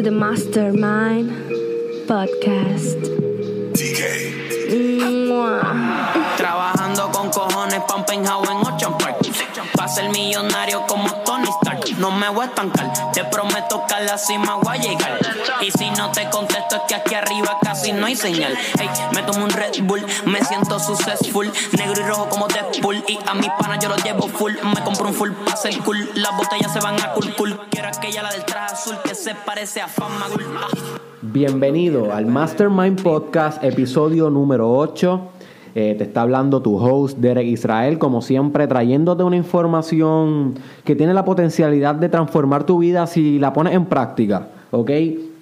to the Mastermind Podcast. Trabajando con cojones un penthouse en Ocean Park. Pa' ser millonario como Tony. No me voy a estancar, te prometo que a la cima voy a llegar. Y si no te contesto es que aquí arriba casi no hay señal. Hey, me tomo un Red Bull, me siento successful. Negro y rojo como Deadpool. Y a mis panas yo los llevo full. Me compro un full pa' ser cool. Las botellas se van a cool cool. Quiero aquella la del traje azul que se parece a Fama Bienvenido al Mastermind Podcast, episodio número 8. Eh, te está hablando tu host Derek Israel, como siempre, trayéndote una información que tiene la potencialidad de transformar tu vida si la pones en práctica, ¿ok?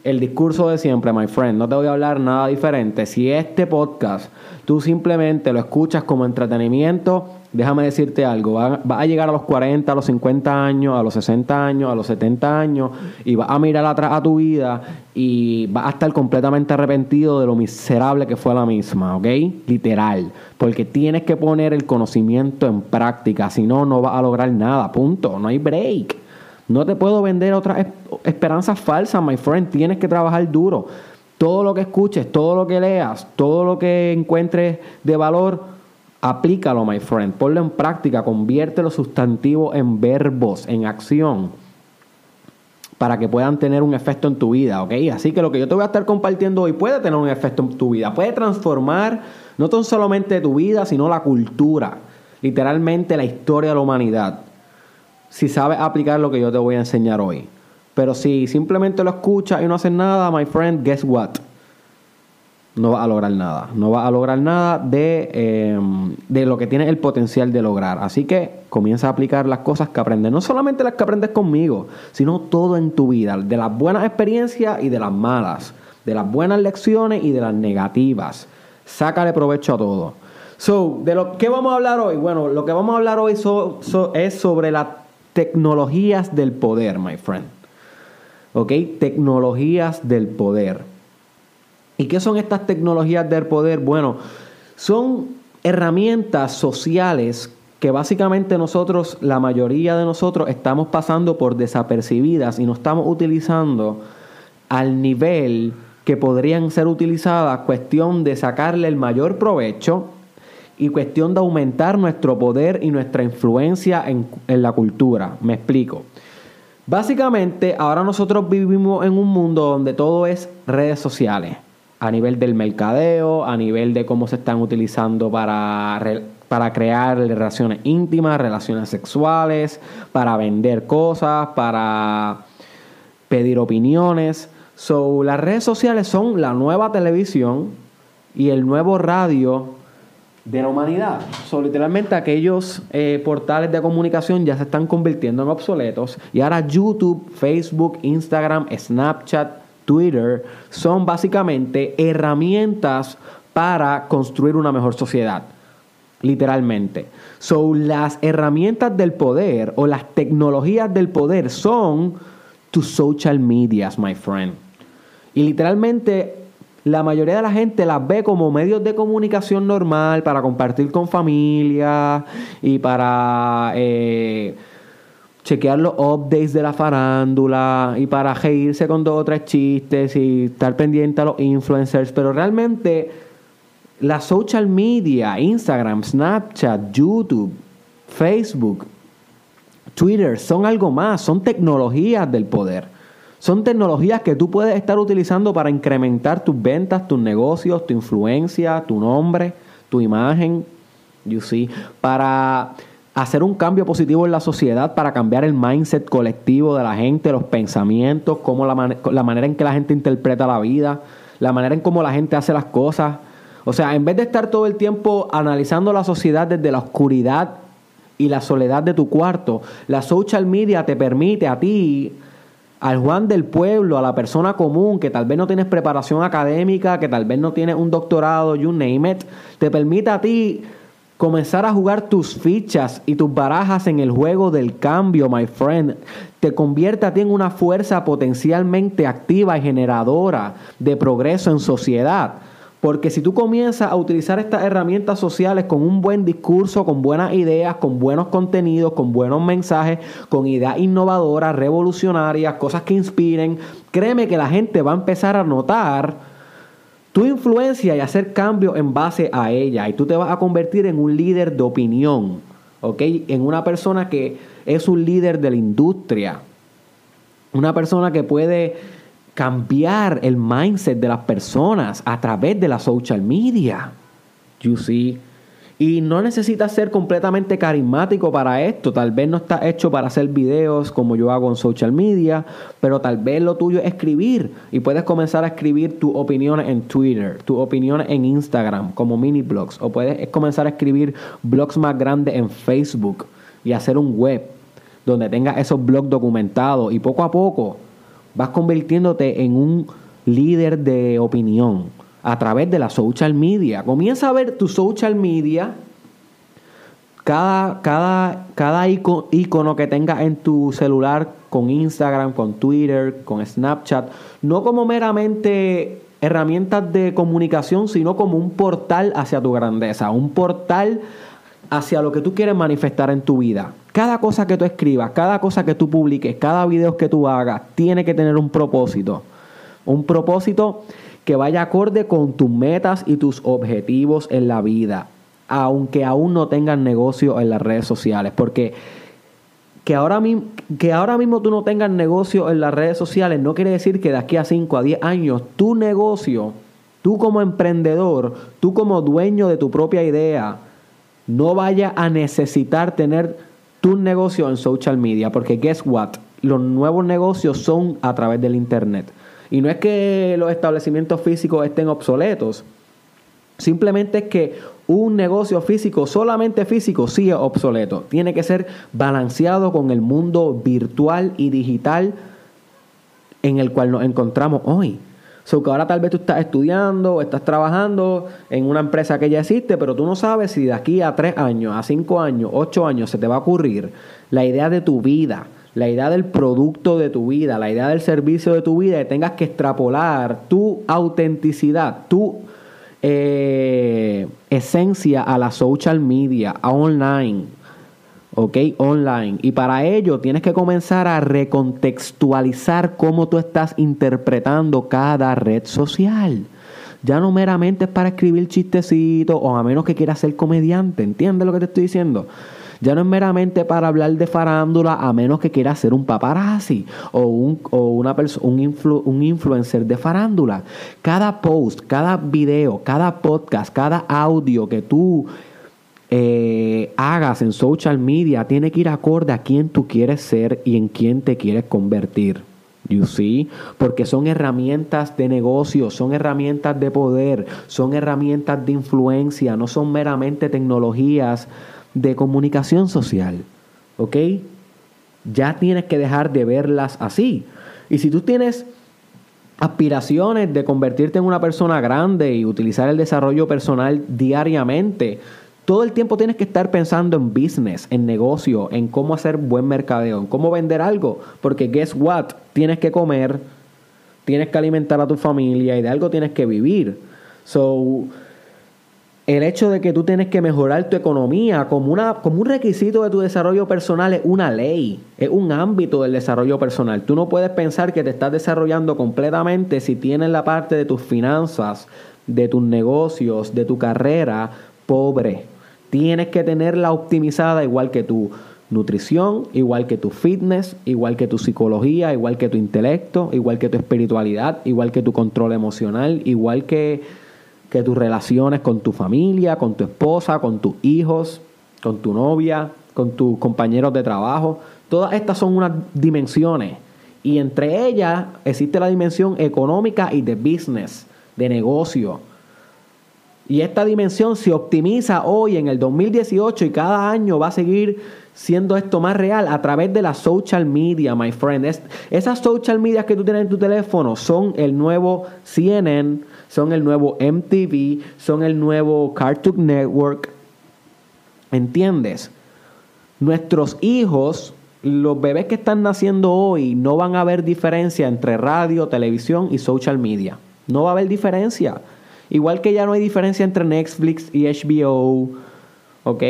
El discurso de siempre, my friend, no te voy a hablar nada diferente. Si este podcast tú simplemente lo escuchas como entretenimiento, déjame decirte algo, va, va, a llegar a los 40, a los 50 años, a los 60 años, a los 70 años y vas a mirar atrás a tu vida y vas a estar completamente arrepentido de lo miserable que fue la misma, ¿ok? Literal, porque tienes que poner el conocimiento en práctica, si no, no vas a lograr nada, punto, no hay break. No te puedo vender otras esperanzas falsas, my friend, tienes que trabajar duro. Todo lo que escuches, todo lo que leas, todo lo que encuentres de valor, aplícalo, my friend. Ponlo en práctica, convierte los sustantivos en verbos, en acción, para que puedan tener un efecto en tu vida, ¿ok? Así que lo que yo te voy a estar compartiendo hoy puede tener un efecto en tu vida, puede transformar no tan solamente tu vida, sino la cultura, literalmente la historia de la humanidad, si sabes aplicar lo que yo te voy a enseñar hoy. Pero si simplemente lo escuchas y no haces nada, my friend, guess what? No vas a lograr nada. No vas a lograr nada de, eh, de lo que tienes el potencial de lograr. Así que comienza a aplicar las cosas que aprendes. No solamente las que aprendes conmigo, sino todo en tu vida. De las buenas experiencias y de las malas. De las buenas lecciones y de las negativas. Sácale provecho a todo. So, ¿de lo que vamos a hablar hoy? Bueno, lo que vamos a hablar hoy es sobre las tecnologías del poder, my friend. ¿ok? Tecnologías del poder. ¿Y qué son estas tecnologías del poder? Bueno, son herramientas sociales que básicamente nosotros, la mayoría de nosotros, estamos pasando por desapercibidas y no estamos utilizando al nivel que podrían ser utilizadas, cuestión de sacarle el mayor provecho y cuestión de aumentar nuestro poder y nuestra influencia en, en la cultura. Me explico. Básicamente, ahora nosotros vivimos en un mundo donde todo es redes sociales, a nivel del mercadeo, a nivel de cómo se están utilizando para, para crear relaciones íntimas, relaciones sexuales, para vender cosas, para pedir opiniones. So, las redes sociales son la nueva televisión y el nuevo radio de la humanidad. So, literalmente aquellos eh, portales de comunicación ya se están convirtiendo en obsoletos y ahora YouTube, Facebook, Instagram, Snapchat, Twitter son básicamente herramientas para construir una mejor sociedad. Literalmente. So, las herramientas del poder o las tecnologías del poder son tus social medias, my friend. Y literalmente la mayoría de la gente las ve como medios de comunicación normal para compartir con familia y para eh, chequear los updates de la farándula y para reírse con dos o tres chistes y estar pendiente a los influencers. Pero realmente la social media, Instagram, Snapchat, YouTube, Facebook, Twitter, son algo más, son tecnologías del poder. Son tecnologías que tú puedes estar utilizando para incrementar tus ventas, tus negocios, tu influencia, tu nombre, tu imagen, you see, para hacer un cambio positivo en la sociedad, para cambiar el mindset colectivo de la gente, los pensamientos, cómo la, la manera en que la gente interpreta la vida, la manera en cómo la gente hace las cosas. O sea, en vez de estar todo el tiempo analizando la sociedad desde la oscuridad y la soledad de tu cuarto, la social media te permite a ti al Juan del pueblo, a la persona común que tal vez no tienes preparación académica, que tal vez no tienes un doctorado, you name it, te permite a ti comenzar a jugar tus fichas y tus barajas en el juego del cambio, my friend. Te convierte a ti en una fuerza potencialmente activa y generadora de progreso en sociedad. Porque si tú comienzas a utilizar estas herramientas sociales con un buen discurso, con buenas ideas, con buenos contenidos, con buenos mensajes, con ideas innovadoras, revolucionarias, cosas que inspiren, créeme que la gente va a empezar a notar tu influencia y hacer cambios en base a ella. Y tú te vas a convertir en un líder de opinión, ¿ok? En una persona que es un líder de la industria. Una persona que puede cambiar el mindset de las personas a través de la social media. You see? Y no necesitas ser completamente carismático para esto. Tal vez no está hecho para hacer videos como yo hago en social media, pero tal vez lo tuyo es escribir. Y puedes comenzar a escribir tus opiniones en Twitter, tus opiniones en Instagram, como mini blogs. O puedes comenzar a escribir blogs más grandes en Facebook y hacer un web donde tengas esos blogs documentados. Y poco a poco vas convirtiéndote en un líder de opinión a través de la social media. Comienza a ver tu social media, cada, cada, cada icono que tengas en tu celular con Instagram, con Twitter, con Snapchat, no como meramente herramientas de comunicación, sino como un portal hacia tu grandeza, un portal hacia lo que tú quieres manifestar en tu vida. Cada cosa que tú escribas, cada cosa que tú publiques, cada video que tú hagas, tiene que tener un propósito. Un propósito que vaya acorde con tus metas y tus objetivos en la vida, aunque aún no tengas negocio en las redes sociales, porque que ahora, que ahora mismo tú no tengas negocio en las redes sociales no quiere decir que de aquí a 5 a 10 años tu negocio, tú como emprendedor, tú como dueño de tu propia idea, no vaya a necesitar tener tu negocio en social media, porque guess what? Los nuevos negocios son a través del internet. Y no es que los establecimientos físicos estén obsoletos, simplemente es que un negocio físico, solamente físico, sí es obsoleto. Tiene que ser balanceado con el mundo virtual y digital en el cual nos encontramos hoy. So que ahora tal vez tú estás estudiando o estás trabajando en una empresa que ya existe, pero tú no sabes si de aquí a tres años, a cinco años, ocho años se te va a ocurrir la idea de tu vida, la idea del producto de tu vida, la idea del servicio de tu vida y tengas que extrapolar tu autenticidad, tu eh, esencia a la social media, a online ¿ok? Online. Y para ello tienes que comenzar a recontextualizar cómo tú estás interpretando cada red social. Ya no meramente es para escribir chistecitos o a menos que quieras ser comediante, ¿entiendes lo que te estoy diciendo? Ya no es meramente para hablar de farándula a menos que quieras ser un paparazzi o un, o una un, un influencer de farándula. Cada post, cada video, cada podcast, cada audio que tú eh, hagas en social media tiene que ir acorde a quién tú quieres ser y en quién te quieres convertir. You see? Porque son herramientas de negocio, son herramientas de poder, son herramientas de influencia, no son meramente tecnologías de comunicación social. ¿Ok? Ya tienes que dejar de verlas así. Y si tú tienes aspiraciones de convertirte en una persona grande y utilizar el desarrollo personal diariamente, todo el tiempo tienes que estar pensando en business, en negocio, en cómo hacer buen mercadeo, en cómo vender algo. Porque guess what? Tienes que comer, tienes que alimentar a tu familia y de algo tienes que vivir. So, el hecho de que tú tienes que mejorar tu economía como, una, como un requisito de tu desarrollo personal es una ley, es un ámbito del desarrollo personal. Tú no puedes pensar que te estás desarrollando completamente si tienes la parte de tus finanzas, de tus negocios, de tu carrera pobre. Tienes que tenerla optimizada igual que tu nutrición, igual que tu fitness, igual que tu psicología, igual que tu intelecto, igual que tu espiritualidad, igual que tu control emocional, igual que, que tus relaciones con tu familia, con tu esposa, con tus hijos, con tu novia, con tus compañeros de trabajo. Todas estas son unas dimensiones y entre ellas existe la dimensión económica y de business, de negocio. Y esta dimensión se optimiza hoy en el 2018 y cada año va a seguir siendo esto más real a través de la social media, my friend. esas social media que tú tienes en tu teléfono son el nuevo CNN, son el nuevo MTV, son el nuevo Cartoon Network. ¿Entiendes? Nuestros hijos, los bebés que están naciendo hoy, no van a ver diferencia entre radio, televisión y social media. No va a haber diferencia. Igual que ya no hay diferencia entre Netflix y HBO, ¿ok?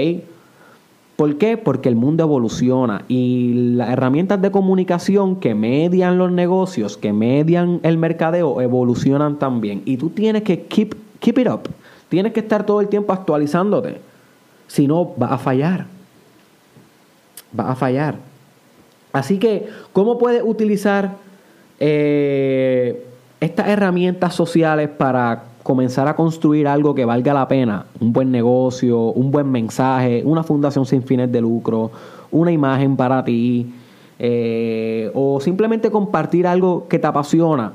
¿Por qué? Porque el mundo evoluciona y las herramientas de comunicación que median los negocios, que median el mercadeo, evolucionan también. Y tú tienes que keep, keep it up. Tienes que estar todo el tiempo actualizándote. Si no, vas a fallar. Vas a fallar. Así que, ¿cómo puedes utilizar eh, estas herramientas sociales para comenzar a construir algo que valga la pena, un buen negocio, un buen mensaje, una fundación sin fines de lucro, una imagen para ti, eh, o simplemente compartir algo que te apasiona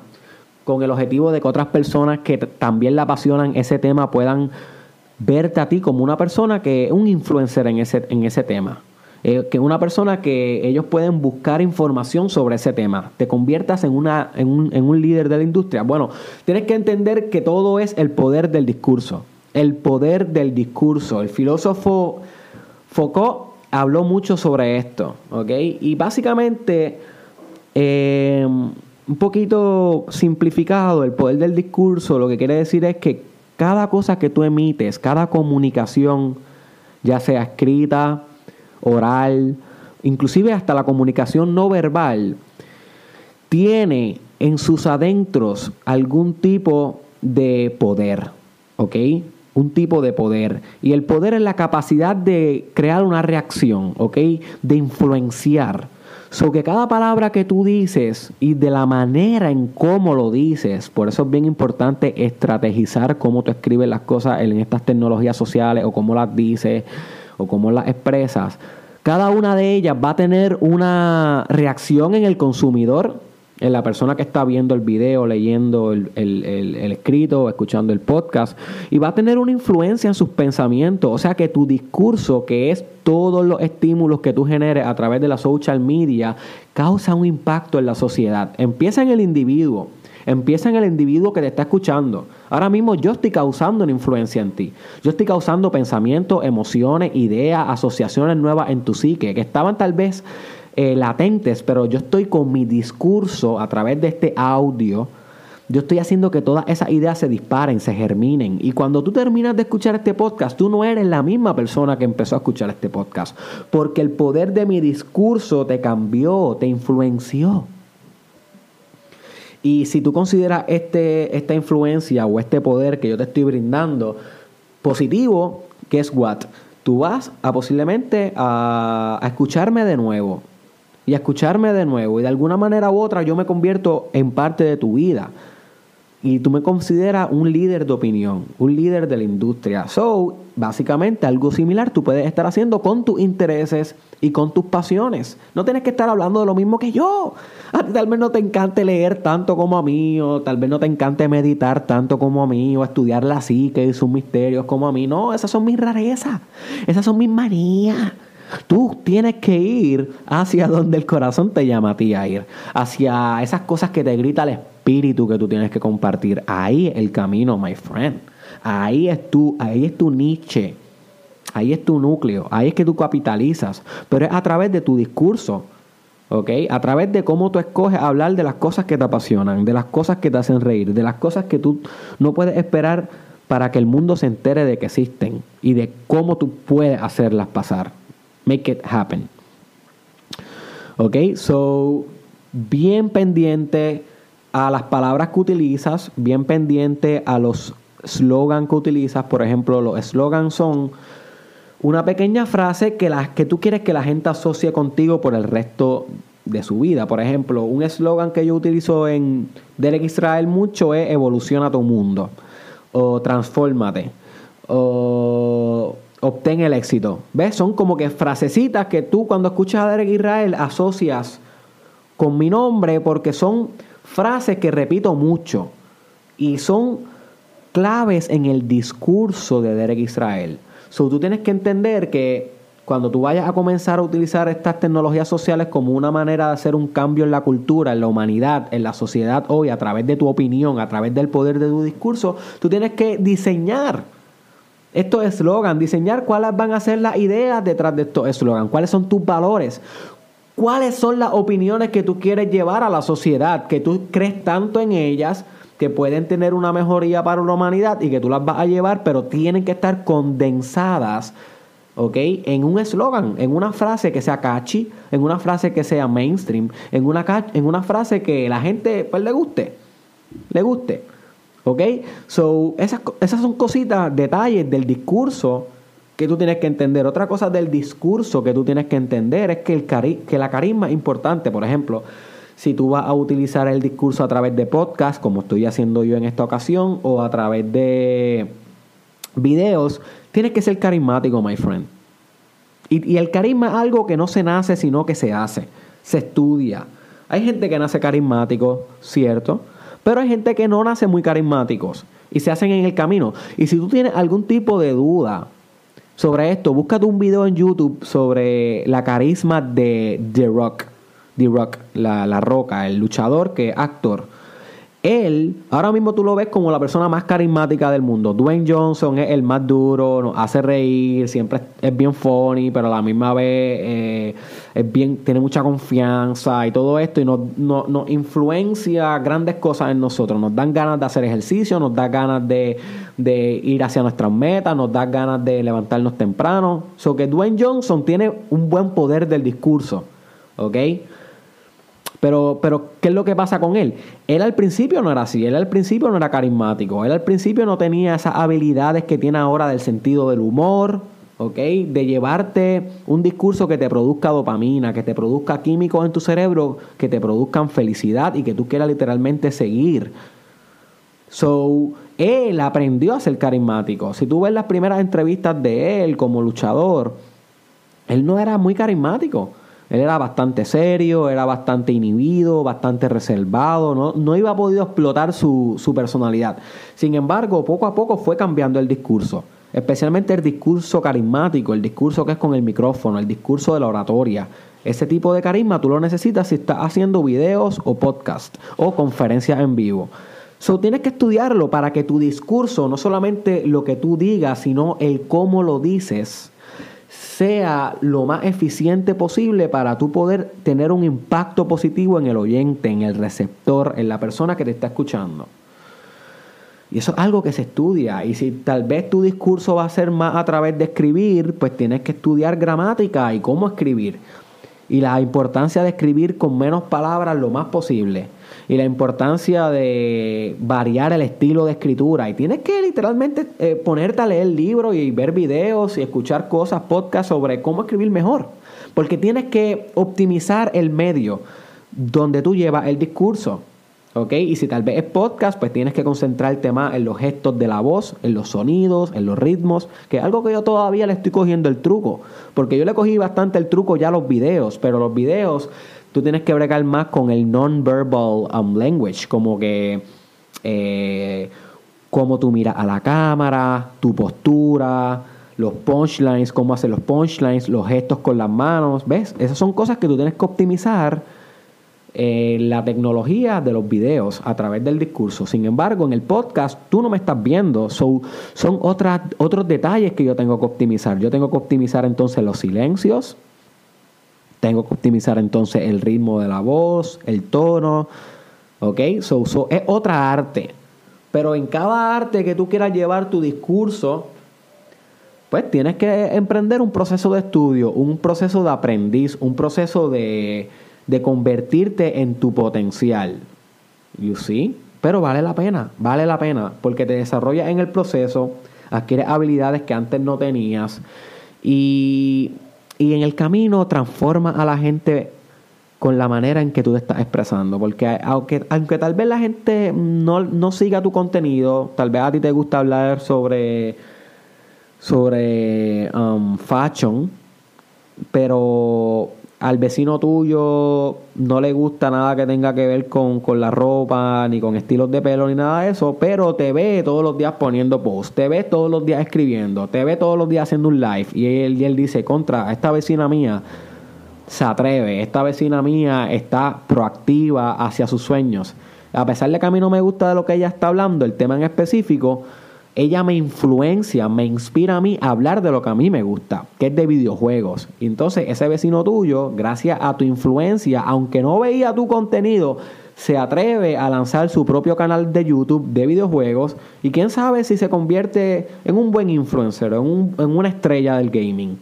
con el objetivo de que otras personas que también le apasionan ese tema puedan verte a ti como una persona que es un influencer en ese, en ese tema. Eh, que una persona que ellos pueden buscar información sobre ese tema, te conviertas en, una, en, un, en un líder de la industria. Bueno, tienes que entender que todo es el poder del discurso, el poder del discurso. El filósofo Foucault habló mucho sobre esto, ¿ok? Y básicamente, eh, un poquito simplificado, el poder del discurso lo que quiere decir es que cada cosa que tú emites, cada comunicación, ya sea escrita, oral, inclusive hasta la comunicación no verbal, tiene en sus adentros algún tipo de poder, ¿ok? Un tipo de poder. Y el poder es la capacidad de crear una reacción, ¿ok? De influenciar. So que cada palabra que tú dices y de la manera en cómo lo dices, por eso es bien importante estrategizar cómo tú escribes las cosas en estas tecnologías sociales o cómo las dices o cómo las expresas, cada una de ellas va a tener una reacción en el consumidor, en la persona que está viendo el video, leyendo el, el, escrito, escuchando el podcast, y va a tener una influencia en sus pensamientos. O sea que tu discurso, que es todos los estímulos que tú generes a través de la social media, causa un impacto en la sociedad. Empieza en el individuo. Empieza en el individuo que te está escuchando. Ahora mismo yo estoy causando una influencia en ti. Yo estoy causando pensamientos, emociones, ideas, asociaciones nuevas en tu psique que estaban tal vez eh, latentes, pero yo estoy con mi discurso a través de este audio. Yo estoy haciendo que todas esas ideas se disparen, se germinen. Y cuando tú terminas de escuchar este podcast, tú no eres la misma persona que empezó a escuchar este podcast. Porque el poder de mi discurso te cambió, te influenció. Y si tú consideras este, esta influencia o este poder que yo te estoy brindando positivo, ¿qué es what? Tú vas a posiblemente a, a escucharme de nuevo. Y a escucharme de nuevo. Y de alguna manera u otra yo me convierto en parte de tu vida y tú me consideras un líder de opinión, un líder de la industria. So, básicamente algo similar tú puedes estar haciendo con tus intereses y con tus pasiones. No tienes que estar hablando de lo mismo que yo. A ti tal vez no te encante leer tanto como a mí, o tal vez no te encante meditar tanto como a mí, o estudiar la psique y sus misterios como a mí. No, esas son mis rarezas, esas son mis manías. Tú tienes que ir hacia donde el corazón te llama a ti a ir, hacia esas cosas que te grita el espíritu que tú tienes que compartir. Ahí es el camino, my friend. Ahí es tu, ahí es tu niche. Ahí es tu núcleo, ahí es que tú capitalizas, pero es a través de tu discurso, ¿ok? A través de cómo tú escoges hablar de las cosas que te apasionan, de las cosas que te hacen reír, de las cosas que tú no puedes esperar para que el mundo se entere de que existen y de cómo tú puedes hacerlas pasar. Make it happen. ¿Ok? So, bien pendiente a las palabras que utilizas, bien pendiente a los slogans que utilizas. Por ejemplo, los slogans son una pequeña frase que, la, que tú quieres que la gente asocie contigo por el resto de su vida. Por ejemplo, un eslogan que yo utilizo en Derek Israel mucho es evoluciona tu mundo o transfórmate o obtén el éxito. ¿Ves? Son como que frasecitas que tú cuando escuchas a Derek Israel asocias con mi nombre porque son frases que repito mucho y son claves en el discurso de Derek Israel. So, tú tienes que entender que cuando tú vayas a comenzar a utilizar estas tecnologías sociales como una manera de hacer un cambio en la cultura, en la humanidad, en la sociedad hoy, a través de tu opinión, a través del poder de tu discurso, tú tienes que diseñar estos eslogans, diseñar cuáles van a ser las ideas detrás de estos eslogans, cuáles son tus valores, cuáles son las opiniones que tú quieres llevar a la sociedad, que tú crees tanto en ellas que pueden tener una mejoría para la humanidad y que tú las vas a llevar, pero tienen que estar condensadas, ¿ok? En un eslogan, en una frase que sea catchy, en una frase que sea mainstream, en una, en una frase que la gente pues, le guste, le guste, ¿ok? So, esas, esas son cositas, detalles del discurso que tú tienes que entender. Otra cosa del discurso que tú tienes que entender es que, el que la carisma es importante. Por ejemplo, si tú vas a utilizar el discurso a través de podcast, como estoy haciendo yo en esta ocasión, o a través de videos, tienes que ser carismático, my friend. Y, y el carisma es algo que no se nace, sino que se hace, se estudia. Hay gente que nace carismático, cierto, pero hay gente que no nace muy carismáticos y se hacen en el camino. Y si tú tienes algún tipo de duda sobre esto, búscate un video en YouTube sobre la carisma de The Rock. The Rock, la, la roca, el luchador que actor. Él, ahora mismo tú lo ves como la persona más carismática del mundo. Dwayne Johnson es el más duro, nos hace reír, siempre es bien funny, pero a la misma vez eh, es bien, tiene mucha confianza y todo esto y nos, nos, influencia grandes cosas en nosotros. Nos dan ganas de hacer ejercicio, nos da ganas de, de ir hacia nuestras metas, nos da ganas de levantarnos temprano. So que Dwayne Johnson tiene un buen poder del discurso, ¿ok? Pero, pero, ¿qué es lo que pasa con él? Él al principio no era así, él al principio no era carismático, él al principio no tenía esas habilidades que tiene ahora del sentido del humor, ¿ok? De llevarte un discurso que te produzca dopamina, que te produzca químicos en tu cerebro, que te produzcan felicidad y que tú quieras literalmente seguir. So, él aprendió a ser carismático. Si tú ves las primeras entrevistas de él como luchador, él no era muy carismático. Él era bastante serio, era bastante inhibido, bastante reservado, no, no iba a poder explotar su, su personalidad. Sin embargo, poco a poco fue cambiando el discurso, especialmente el discurso carismático, el discurso que es con el micrófono, el discurso de la oratoria. Ese tipo de carisma tú lo necesitas si estás haciendo videos o podcast o conferencias en vivo. So, tienes que estudiarlo para que tu discurso, no solamente lo que tú digas, sino el cómo lo dices, sea lo más eficiente posible para tú poder tener un impacto positivo en el oyente, en el receptor, en la persona que te está escuchando. Y eso es algo que se estudia. Y si tal vez tu discurso va a ser más a través de escribir, pues tienes que estudiar gramática y cómo escribir. Y la importancia de escribir con menos palabras lo más posible y la importancia de variar el estilo de escritura. Y tienes que literalmente eh, ponerte a leer libros y ver videos y escuchar cosas, podcasts sobre cómo escribir mejor. Porque tienes que optimizar el medio donde tú llevas el discurso. ¿Ok? Y si tal vez es podcast, pues tienes que concentrarte más en los gestos de la voz, en los sonidos, en los ritmos, que es algo que yo todavía le estoy cogiendo el truco. Porque yo le cogí bastante el truco ya a los videos, pero los videos tú tienes que bregar más con el non-verbal um, language, como que eh, cómo tú miras a la cámara, tu postura, los punchlines, cómo hacer los punchlines, los gestos con las manos, ¿ves? Esas son cosas que tú tienes que optimizar eh, la tecnología de los videos a través del discurso. Sin embargo, en el podcast tú no me estás viendo, son otras, otros detalles que yo tengo que optimizar. Yo tengo que optimizar entonces los silencios, tengo que optimizar entonces el ritmo de la voz, el tono. ¿Ok? So, es otra arte. Pero en cada arte que tú quieras llevar tu discurso, pues tienes que emprender un proceso de estudio, un proceso de aprendiz, un proceso de, de convertirte en tu potencial. You see? Pero vale la pena, vale la pena, porque te desarrollas en el proceso, adquieres habilidades que antes no tenías y y en el camino transforma a la gente con la manera en que tú te estás expresando. Porque aunque, aunque tal vez la gente no, siga tu contenido, tal vez a ti te gusta hablar sobre, sobre um, fashion, pero al vecino tuyo no le gusta nada que tenga que ver con, la ropa, ni con estilos de pelo, ni nada de eso, pero te ve todos los días poniendo posts, te ve todos los días escribiendo, te ve todos los días haciendo un live, y él, y él dice, contra, esta vecina mía se atreve, esta vecina mía está proactiva hacia sus sueños. A pesar de que a mí no me gusta de lo que ella está hablando, el tema en específico, ella me influencia, me inspira a mí a hablar de lo que a mí me gusta, que es de videojuegos. Y entonces ese vecino tuyo, gracias a tu influencia, aunque no veía tu contenido, se atreve a lanzar su propio canal de YouTube de videojuegos y quién sabe si se convierte en un buen influencer, en, en una estrella del gaming.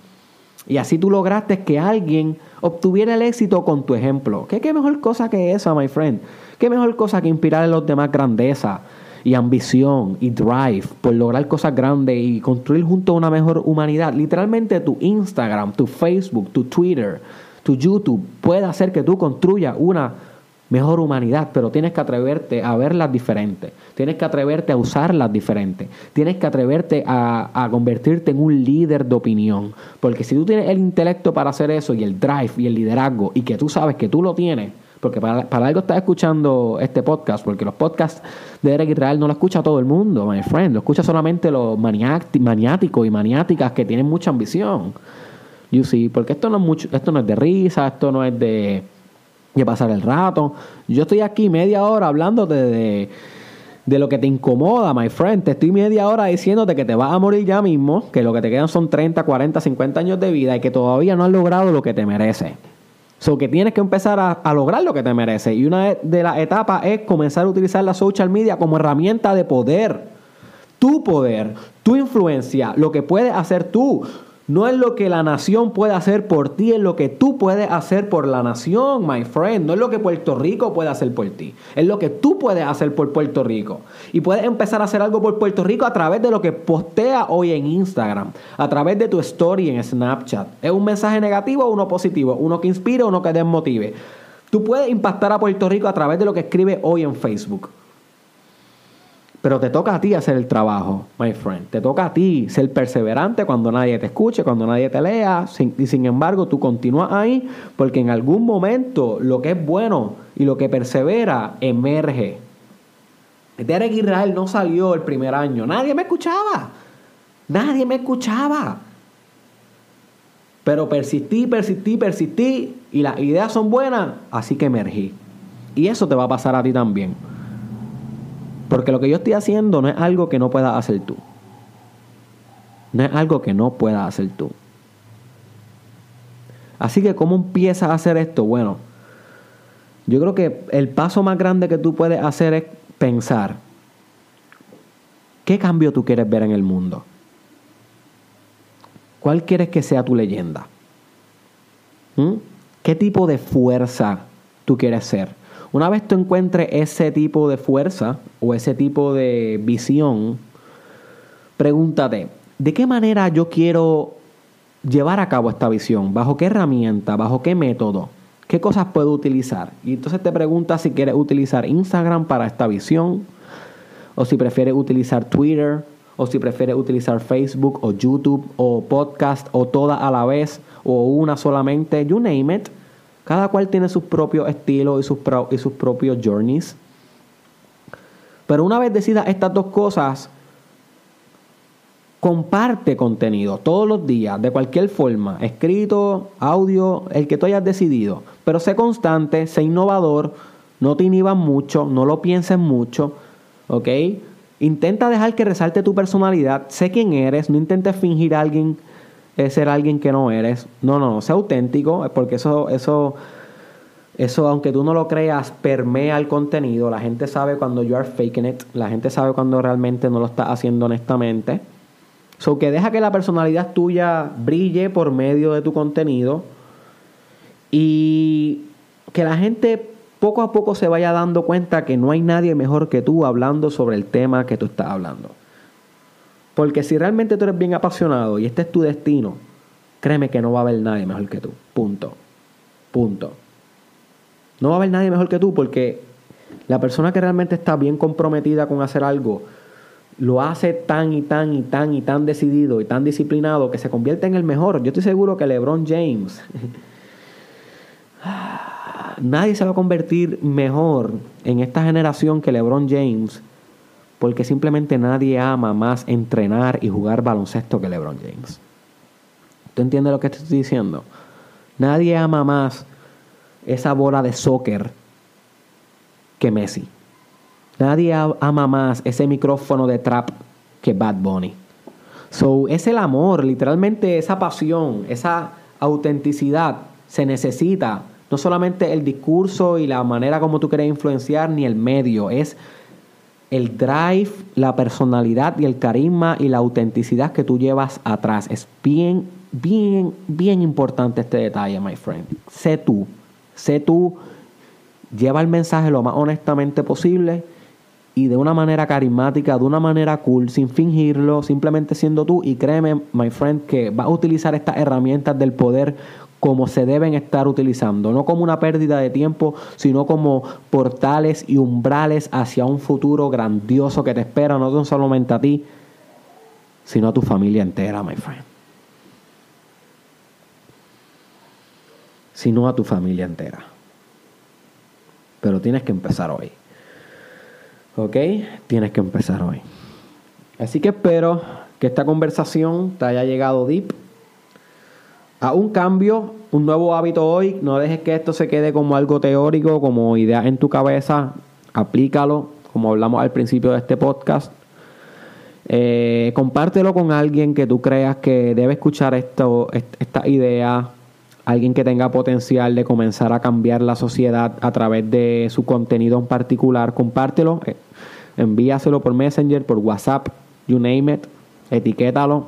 Y así tú lograste que alguien obtuviera el éxito con tu ejemplo. ¿Qué, qué mejor cosa que esa, my friend? ¿Qué mejor cosa que inspirar a los demás grandeza y ambición y drive por lograr cosas grandes y construir junto a una mejor humanidad? Literalmente tu Instagram, tu Facebook, tu Twitter, tu YouTube puede hacer que tú construyas una mejor humanidad, pero tienes que atreverte a verlas diferentes, tienes que atreverte a usarlas diferentes, tienes que atreverte a, convertirte en un líder de opinión, porque si tú tienes el intelecto para hacer eso y el drive y el liderazgo y que tú sabes que tú lo tienes, porque para, algo estás escuchando este podcast, porque los podcasts de Eric Israel no lo escucha todo el mundo, my friend, lo escucha solamente los maniáticos y maniáticas que tienen mucha ambición. You see, porque esto no es mucho, esto no es de risa, esto no es de y pasar el rato. Yo estoy aquí media hora hablándote de, de, lo que te incomoda, my friend. Te estoy media hora diciéndote que te vas a morir ya mismo, que lo que te quedan son 30, 40, 50 años de vida y que todavía no has logrado lo que te merece. So que tienes que empezar a, a lograr lo que te merece. Y una de las etapas es comenzar a utilizar la social media como herramienta de poder. Tu poder, tu influencia, lo que puedes hacer tú. No es lo que la nación puede hacer por ti, es lo que tú puedes hacer por la nación, my friend. No es lo que Puerto Rico puede hacer por ti, es lo que tú puedes hacer por Puerto Rico. Y puedes empezar a hacer algo por Puerto Rico a través de lo que postea hoy en Instagram, a través de tu story en Snapchat. ¿Es un mensaje negativo o uno positivo? Uno que inspire o uno que desmotive. Tú puedes impactar a Puerto Rico a través de lo que escribe hoy en Facebook. Pero te toca a ti hacer el trabajo, my friend. Te toca a ti ser perseverante cuando nadie te escuche, cuando nadie te lea. y sin embargo, tú continúas ahí porque en algún momento lo que es bueno y lo que persevera emerge. Derek Israel no salió el primer año. Nadie me escuchaba. Nadie me escuchaba. Pero persistí, persistí, persistí. Y las ideas son buenas, así que emergí. Y eso te va a pasar a ti también. Porque lo que yo estoy haciendo no es algo que no puedas hacer tú. No es algo que no puedas hacer tú. Así que, ¿cómo empiezas a hacer esto? Bueno, yo creo que el paso más grande que tú puedes hacer es pensar, ¿qué cambio tú quieres ver en el mundo? ¿Cuál quieres que sea tu leyenda? ¿Mm? ¿Qué tipo de fuerza tú quieres ser? Una vez tú encuentres ese tipo de fuerza o ese tipo de visión, pregúntate, ¿de qué manera yo quiero llevar a cabo esta visión? ¿Bajo qué herramienta? ¿Bajo qué método? ¿Qué cosas puedo utilizar? Y entonces te preguntas si quieres utilizar Instagram para esta visión, o si prefieres utilizar Twitter, o si prefieres utilizar Facebook, o YouTube, o podcast, o todas a la vez, o una solamente, you name it. Cada cual tiene sus propios estilos y sus, y sus propios journeys. Pero una vez decidas estas dos cosas, comparte contenido todos los días, de cualquier forma, escrito, audio, el que tú hayas decidido. Pero sé constante, sé innovador, no te inhibas mucho, no lo pienses mucho, ¿ok? Intenta dejar que resalte tu personalidad, sé quién eres, no intentes fingir a alguien es ser alguien que no eres. No, no, no, sea auténtico, porque eso, eso, eso, aunque tú no lo creas, permea el contenido. La gente sabe cuando you are faking it, la gente sabe cuando realmente no lo estás haciendo honestamente. So que deja que la personalidad tuya brille por medio de tu contenido y que la gente poco a poco se vaya dando cuenta que no hay nadie mejor que tú hablando sobre el tema que tú estás hablando. Porque si realmente tú eres bien apasionado y este es tu destino, créeme que no va a haber nadie mejor que tú. Punto. Punto. No va a haber nadie mejor que tú porque la persona que realmente está bien comprometida con hacer algo, lo hace tan y tan y tan y tan decidido y tan disciplinado que se convierte en el mejor. Yo estoy seguro que LeBron James, nadie se va a convertir mejor en esta generación que LeBron James porque simplemente nadie ama más entrenar y jugar baloncesto que LeBron James. ¿Tú entiendes lo que estoy diciendo? Nadie ama más esa bola de soccer que Messi. Nadie ama más ese micrófono de trap que Bad Bunny. So, es el amor, literalmente esa pasión, esa autenticidad se necesita no solamente el discurso y la manera como tú quieres influenciar, ni el medio, es el drive, la personalidad y el carisma y la autenticidad que tú llevas atrás. Es bien, bien, bien importante este detalle, my friend. Sé tú, sé tú, lleva el mensaje lo más honestamente posible y de una manera carismática, de una manera cool, sin fingirlo, simplemente siendo tú. Y créeme, my friend, que vas a utilizar estas herramientas del poder como se deben estar utilizando, no como una pérdida de tiempo, sino como portales y umbrales hacia un futuro grandioso que te espera, no solamente a ti, sino a tu familia entera, my friend. Sino a tu familia entera. Pero tienes que empezar hoy. ¿Ok? Tienes que empezar hoy. Así que espero que esta conversación te haya llegado deep a un cambio, un nuevo hábito hoy. No dejes que esto se quede como algo teórico, como idea en tu cabeza. Aplícalo, como hablamos al principio de este podcast. Eh, compártelo con alguien que tú creas que debe escuchar esto, esta idea. Alguien que tenga potencial de comenzar a cambiar la sociedad a través de su contenido en particular. Compártelo, eh, envíaselo por Messenger, por WhatsApp, you name it. Etiquétalo.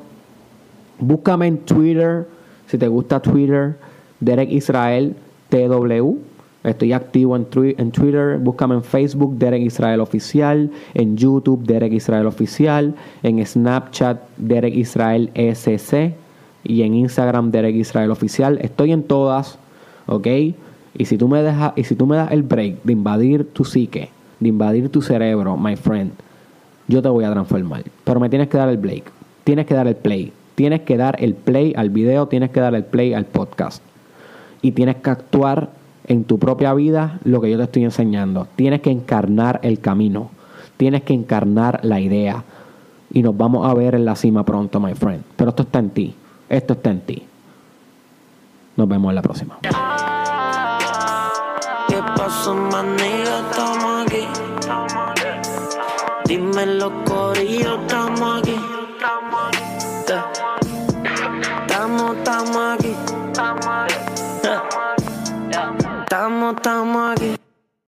Búscame en Twitter si te gusta Twitter, Derek Israel TW. Estoy activo en, en, Twitter, búscame en Facebook, Derek Israel Oficial, en YouTube, Derek Israel Oficial, en Snapchat, Derek Israel SC y en Instagram, Derek Israel Oficial. Estoy en todas, ¿ok? Y si tú me, dejas, y si tú me das el break de invadir tu psique, de invadir tu cerebro, my friend, yo te voy a transformar. Pero me tienes que dar el break, tienes que dar el play. Tienes que dar el play al video, tienes que dar el play al podcast. Y tienes que actuar en tu propia vida lo que yo te estoy enseñando. Tienes que encarnar el camino. Tienes que encarnar la idea. Y nos vamos a ver en la cima pronto, my friend. Pero esto está en ti. Esto está en ti. Nos vemos en la próxima. ¿Qué pasó,